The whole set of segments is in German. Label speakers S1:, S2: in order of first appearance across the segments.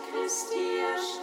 S1: Angesicht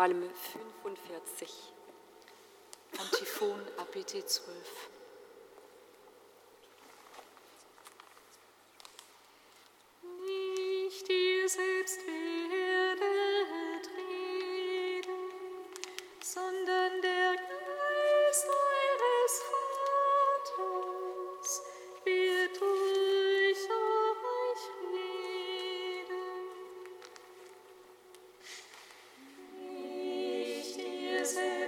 S2: Psalm 45.
S1: Antiphon APT 12.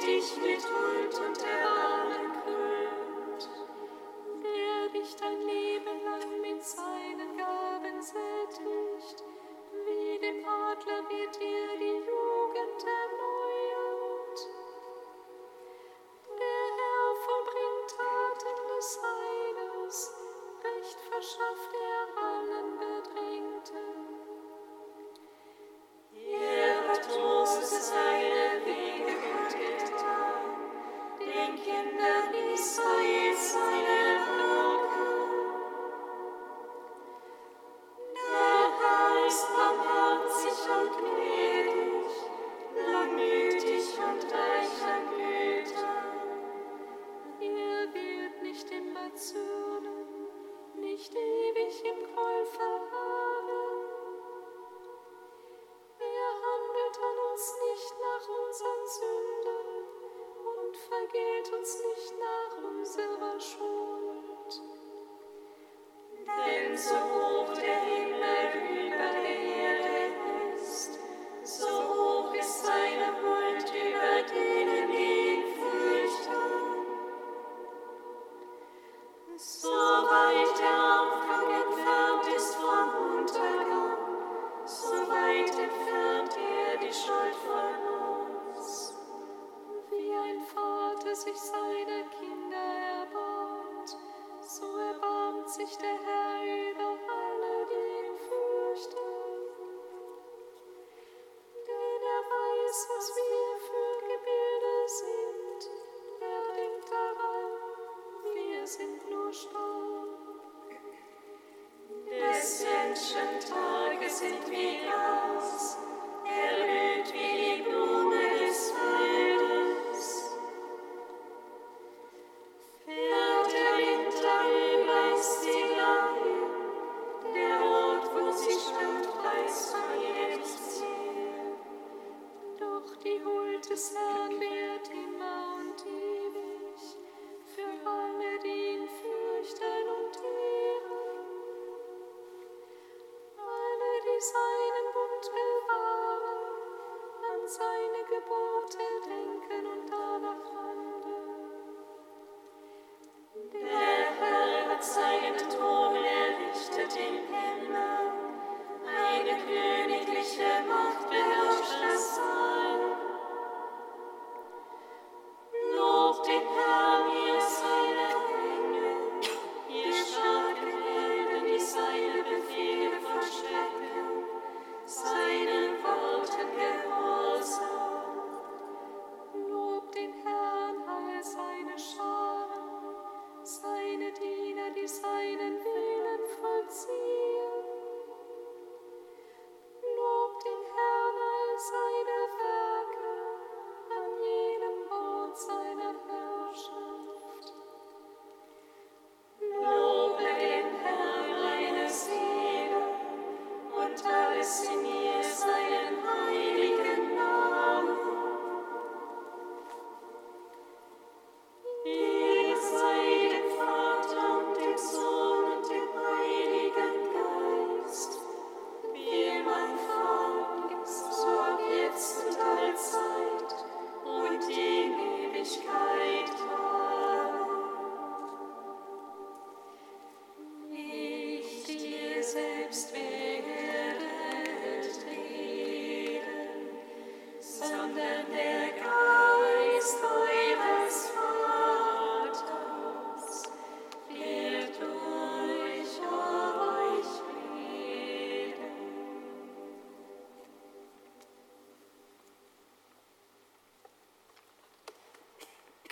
S3: dich mit Huld und Erbarmen.
S1: so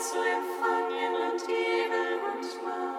S3: zu empfangen und geben und machen.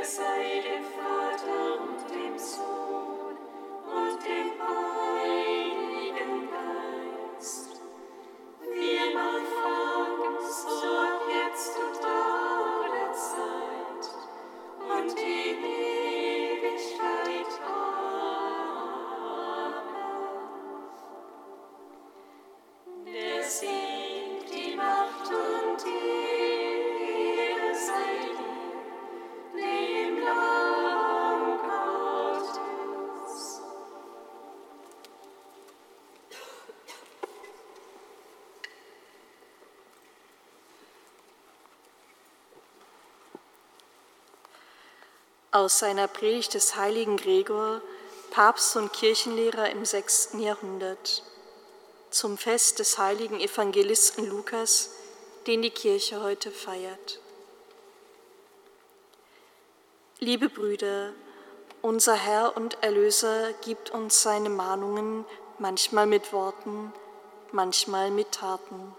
S4: decided Aus
S5: seiner Predigt des heiligen Gregor, Papst und Kirchenlehrer im 6. Jahrhundert, zum Fest des heiligen Evangelisten Lukas, den die Kirche heute feiert. Liebe Brüder, unser Herr und Erlöser gibt uns seine Mahnungen manchmal mit Worten, manchmal mit Taten.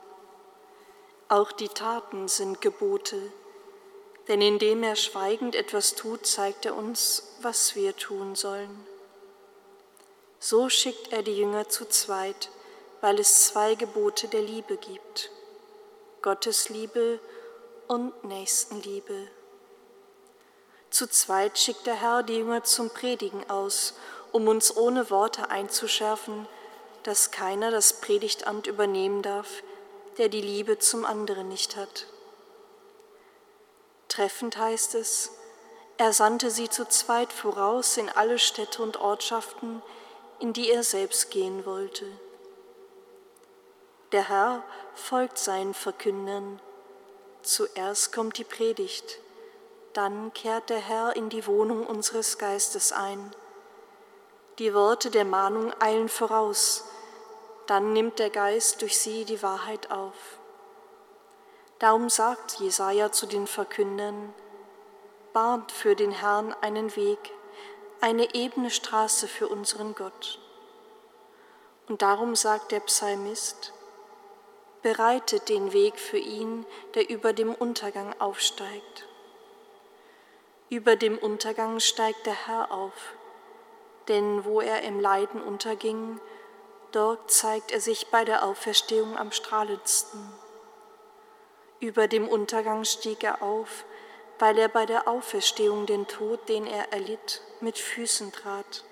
S5: Auch die Taten sind Gebote, denn indem er schweigend etwas tut, zeigt er uns, was wir tun sollen. So schickt er die Jünger zu zweit, weil es zwei Gebote der Liebe gibt. Gottes Liebe und Nächstenliebe. Zu zweit schickt der Herr die Jünger zum Predigen aus, um uns ohne Worte einzuschärfen, dass keiner das Predigtamt übernehmen darf, der die Liebe zum anderen nicht hat. Treffend heißt es, er sandte sie zu zweit voraus in alle Städte und Ortschaften, in die er selbst gehen wollte. Der Herr folgt seinen Verkündern. Zuerst kommt die Predigt, dann kehrt der Herr in die Wohnung unseres Geistes ein. Die Worte der Mahnung eilen voraus, dann nimmt der Geist durch sie die Wahrheit auf. Darum sagt Jesaja zu den Verkündern: Bahnt für den Herrn einen Weg, eine ebene Straße für unseren Gott. Und darum sagt der Psalmist: Bereitet den Weg für ihn, der über dem Untergang aufsteigt. Über dem Untergang steigt der Herr auf, denn wo er im Leiden unterging, dort zeigt er sich bei der Auferstehung am strahlendsten. Über dem Untergang stieg er auf, weil er bei der Auferstehung den Tod, den er erlitt, mit Füßen trat.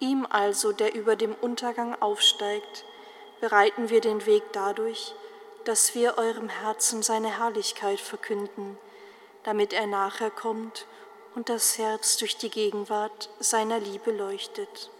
S5: Ihm also, der über dem Untergang aufsteigt, bereiten wir den Weg dadurch, dass wir eurem Herzen seine Herrlichkeit verkünden, damit er nachher kommt und das Herz durch die Gegenwart seiner Liebe leuchtet.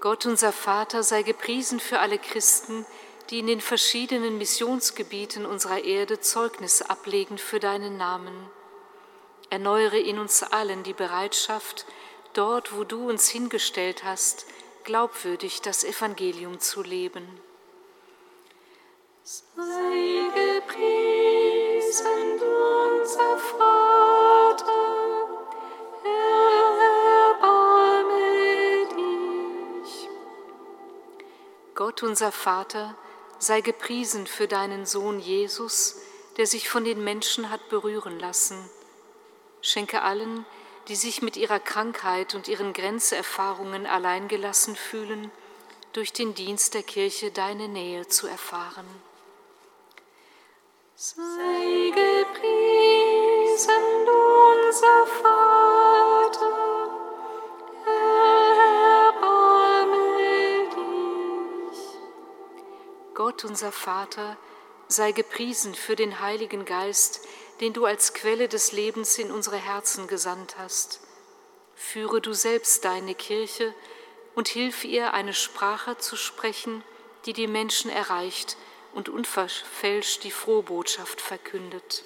S1: Gott unser Vater sei gepriesen für alle Christen, die in den verschiedenen Missionsgebieten unserer Erde Zeugnis ablegen für deinen Namen. Erneuere in uns allen die Bereitschaft, dort, wo du uns hingestellt hast, glaubwürdig das Evangelium zu leben.
S6: Sei gepriesen, unser Vater.
S1: Gott unser Vater, sei gepriesen für deinen Sohn Jesus, der sich von den Menschen hat berühren lassen. Schenke allen, die sich mit ihrer Krankheit und ihren Grenzerfahrungen alleingelassen fühlen, durch den Dienst der Kirche deine Nähe zu erfahren.
S6: Sei gepriesen, unser Vater.
S1: Gott unser Vater, sei gepriesen für den Heiligen Geist, den du als Quelle des Lebens in unsere Herzen gesandt hast. Führe du selbst deine Kirche und hilf ihr, eine Sprache zu sprechen, die die Menschen erreicht und unverfälscht die frohe Botschaft verkündet.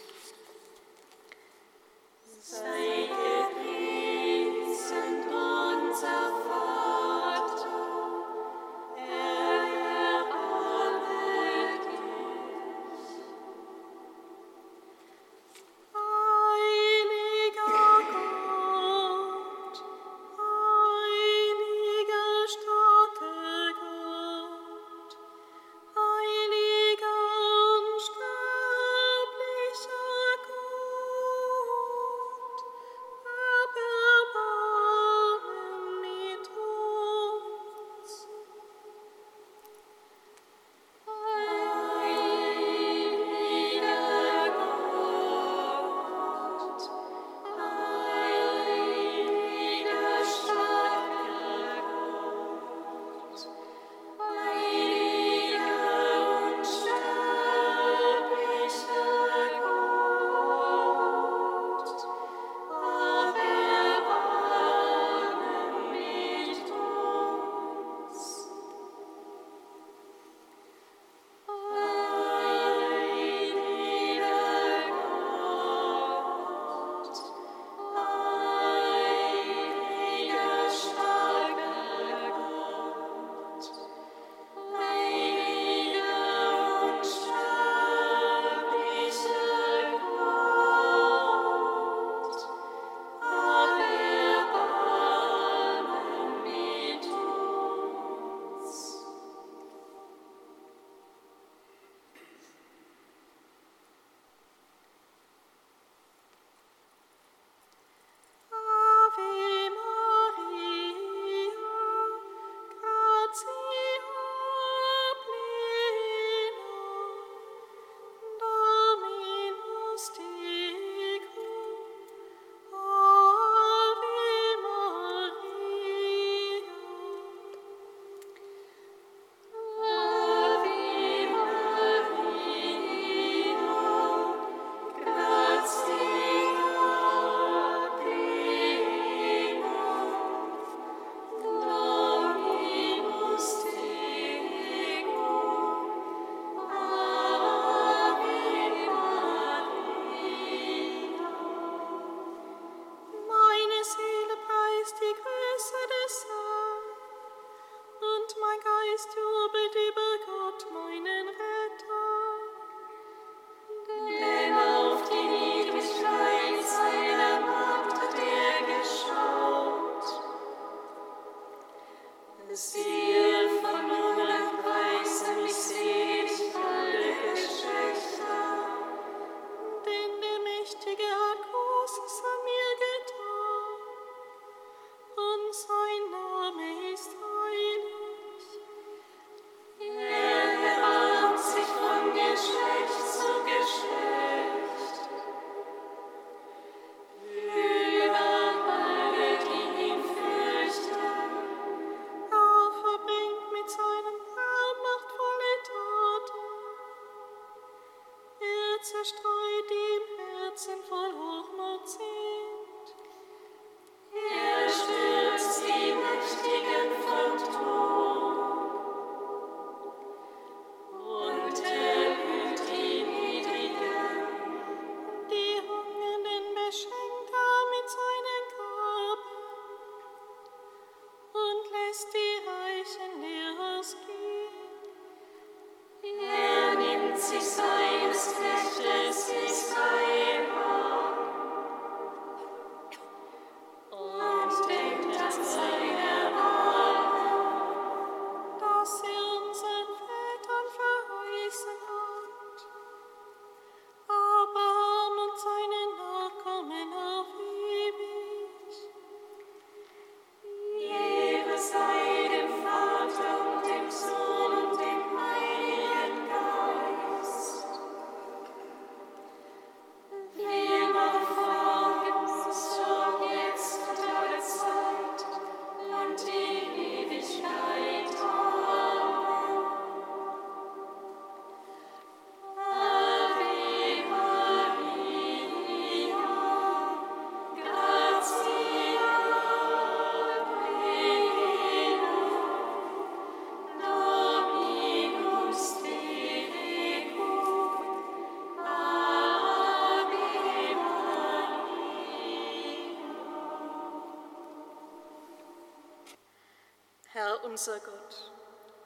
S7: Unser
S5: Gott,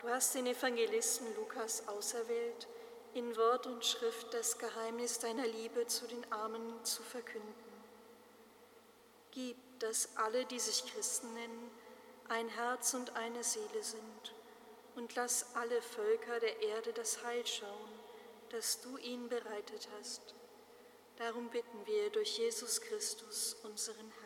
S5: du hast den Evangelisten Lukas auserwählt, in Wort und Schrift das Geheimnis deiner Liebe zu den Armen zu verkünden. Gib, dass alle, die sich Christen nennen, ein Herz und eine Seele sind, und lass alle Völker der Erde das Heil schauen, das du ihnen bereitet hast. Darum bitten wir durch Jesus Christus, unseren Herrn